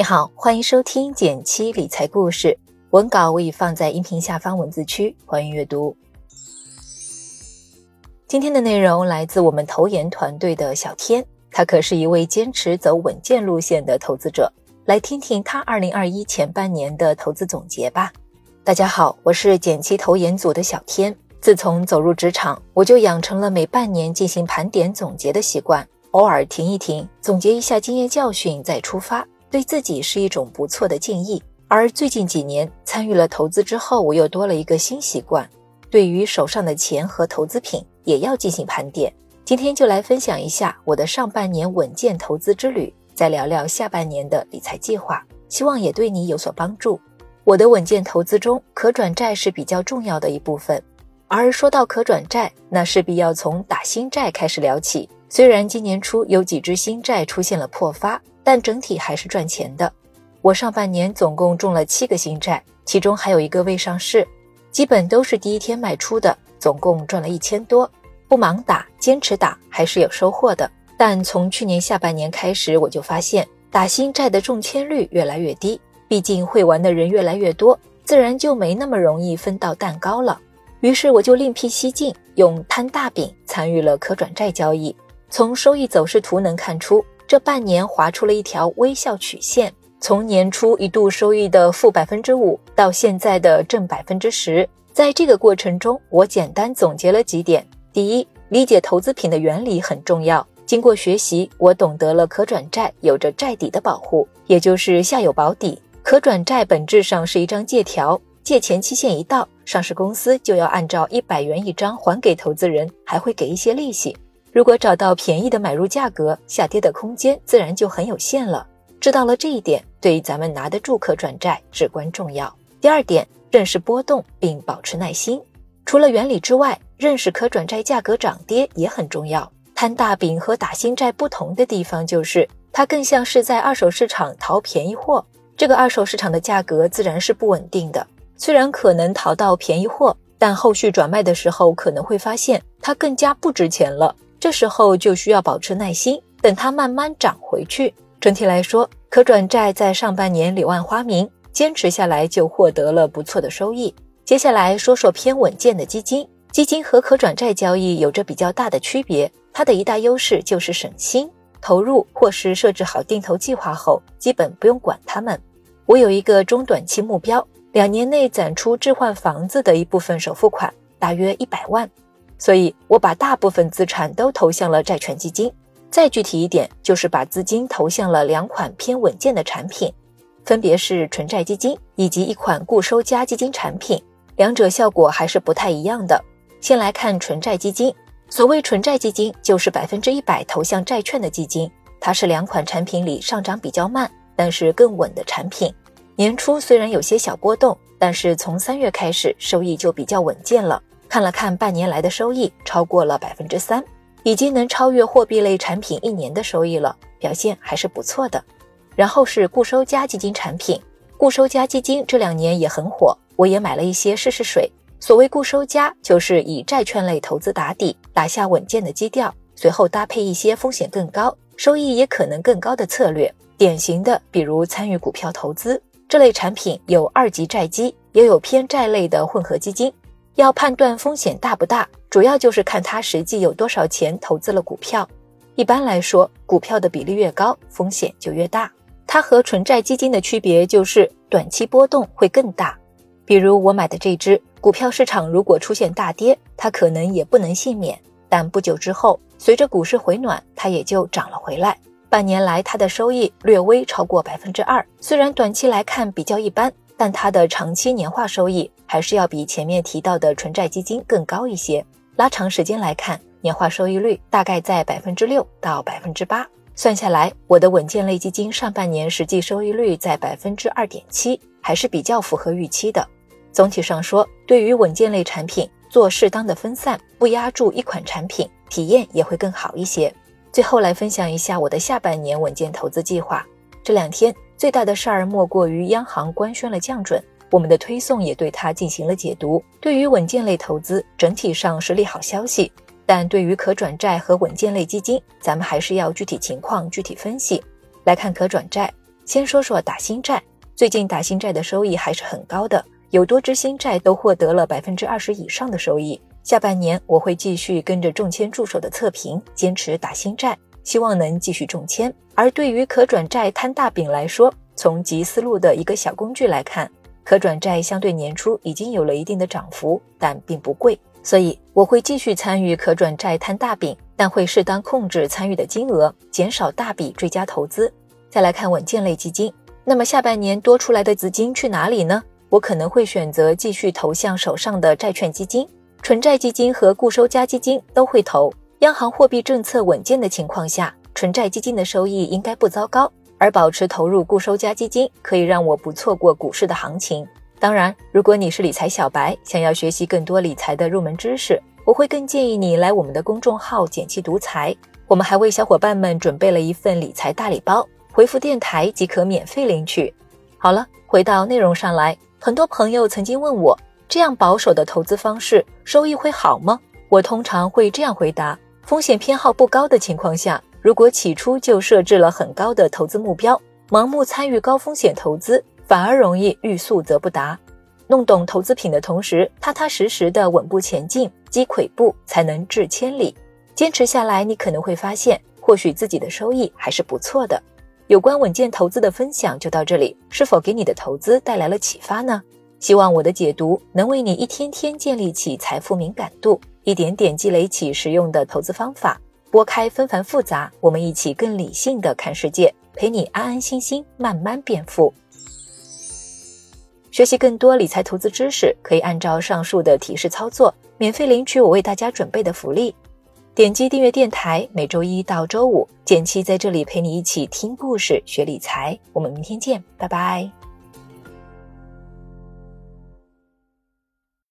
你好，欢迎收听减七理财故事。文稿我已放在音频下方文字区，欢迎阅读。今天的内容来自我们投研团队的小天，他可是一位坚持走稳健路线的投资者。来听听他二零二一前半年的投资总结吧。大家好，我是减七投研组的小天。自从走入职场，我就养成了每半年进行盘点总结的习惯，偶尔停一停，总结一下经验教训再出发。对自己是一种不错的建议。而最近几年参与了投资之后，我又多了一个新习惯，对于手上的钱和投资品也要进行盘点。今天就来分享一下我的上半年稳健投资之旅，再聊聊下半年的理财计划，希望也对你有所帮助。我的稳健投资中，可转债是比较重要的一部分。而说到可转债，那势必要从打新债开始聊起。虽然今年初有几只新债出现了破发。但整体还是赚钱的。我上半年总共中了七个新债，其中还有一个未上市，基本都是第一天卖出的，总共赚了一千多。不盲打，坚持打，还是有收获的。但从去年下半年开始，我就发现打新债的中签率越来越低，毕竟会玩的人越来越多，自然就没那么容易分到蛋糕了。于是我就另辟蹊径，用摊大饼参与了可转债交易。从收益走势图能看出。这半年划出了一条微笑曲线，从年初一度收益的负百分之五到现在的正百分之十。在这个过程中，我简单总结了几点：第一，理解投资品的原理很重要。经过学习，我懂得了可转债有着债底的保护，也就是下有保底。可转债本质上是一张借条，借钱期限一到，上市公司就要按照一百元一张还给投资人，还会给一些利息。如果找到便宜的买入价格，下跌的空间自然就很有限了。知道了这一点，对于咱们拿得住可转债至关重要。第二点，认识波动并保持耐心。除了原理之外，认识可转债价格涨跌也很重要。摊大饼和打新债不同的地方就是，它更像是在二手市场淘便宜货。这个二手市场的价格自然是不稳定的，虽然可能淘到便宜货，但后续转卖的时候可能会发现它更加不值钱了。这时候就需要保持耐心，等它慢慢涨回去。整体来说，可转债在上半年柳暗花明，坚持下来就获得了不错的收益。接下来说说偏稳健的基金。基金和可转债交易有着比较大的区别，它的一大优势就是省心，投入或是设置好定投计划后，基本不用管它们。我有一个中短期目标，两年内攒出置换房子的一部分首付款，大约一百万。所以，我把大部分资产都投向了债券基金。再具体一点，就是把资金投向了两款偏稳健的产品，分别是纯债基金以及一款固收加基金产品。两者效果还是不太一样的。先来看纯债基金。所谓纯债基金，就是百分之一百投向债券的基金。它是两款产品里上涨比较慢，但是更稳的产品。年初虽然有些小波动，但是从三月开始，收益就比较稳健了。看了看半年来的收益，超过了百分之三，已经能超越货币类产品一年的收益了，表现还是不错的。然后是固收加基金产品，固收加基金这两年也很火，我也买了一些试试水。所谓固收加，就是以债券类投资打底，打下稳健的基调，随后搭配一些风险更高、收益也可能更高的策略。典型的，比如参与股票投资这类产品，有二级债基，也有偏债类的混合基金。要判断风险大不大，主要就是看他实际有多少钱投资了股票。一般来说，股票的比例越高，风险就越大。它和纯债基金的区别就是短期波动会更大。比如我买的这只股票，市场如果出现大跌，它可能也不能幸免。但不久之后，随着股市回暖，它也就涨了回来。半年来，它的收益略微超过百分之二，虽然短期来看比较一般。但它的长期年化收益还是要比前面提到的纯债基金更高一些。拉长时间来看，年化收益率大概在百分之六到百分之八。算下来，我的稳健类基金上半年实际收益率在百分之二点七，还是比较符合预期的。总体上说，对于稳健类产品做适当的分散，不压住一款产品，体验也会更好一些。最后来分享一下我的下半年稳健投资计划。这两天。最大的事儿莫过于央行官宣了降准，我们的推送也对它进行了解读。对于稳健类投资，整体上是利好消息，但对于可转债和稳健类基金，咱们还是要具体情况具体分析。来看可转债，先说说打新债，最近打新债的收益还是很高的，有多只新债都获得了百分之二十以上的收益。下半年我会继续跟着中签助手的测评，坚持打新债，希望能继续中签。而对于可转债摊大饼来说，从集思路的一个小工具来看，可转债相对年初已经有了一定的涨幅，但并不贵，所以我会继续参与可转债摊大饼，但会适当控制参与的金额，减少大笔追加投资。再来看稳健类基金，那么下半年多出来的资金去哪里呢？我可能会选择继续投向手上的债券基金。纯债基金和固收加基金都会投。央行货币政策稳健的情况下，纯债基金的收益应该不糟糕。而保持投入固收加基金，可以让我不错过股市的行情。当然，如果你是理财小白，想要学习更多理财的入门知识，我会更建议你来我们的公众号“简七独裁”。我们还为小伙伴们准备了一份理财大礼包，回复电台即可免费领取。好了，回到内容上来，很多朋友曾经问我。这样保守的投资方式收益会好吗？我通常会这样回答：风险偏好不高的情况下，如果起初就设置了很高的投资目标，盲目参与高风险投资，反而容易欲速则不达。弄懂投资品的同时，踏踏实实的稳步前进，积跬步才能至千里。坚持下来，你可能会发现，或许自己的收益还是不错的。有关稳健投资的分享就到这里，是否给你的投资带来了启发呢？希望我的解读能为你一天天建立起财富敏感度，一点点积累起实用的投资方法，拨开纷繁复杂，我们一起更理性的看世界，陪你安安心心慢慢变富。学习更多理财投资知识，可以按照上述的提示操作，免费领取我为大家准备的福利。点击订阅电台，每周一到周五，简七在这里陪你一起听故事、学理财。我们明天见，拜拜。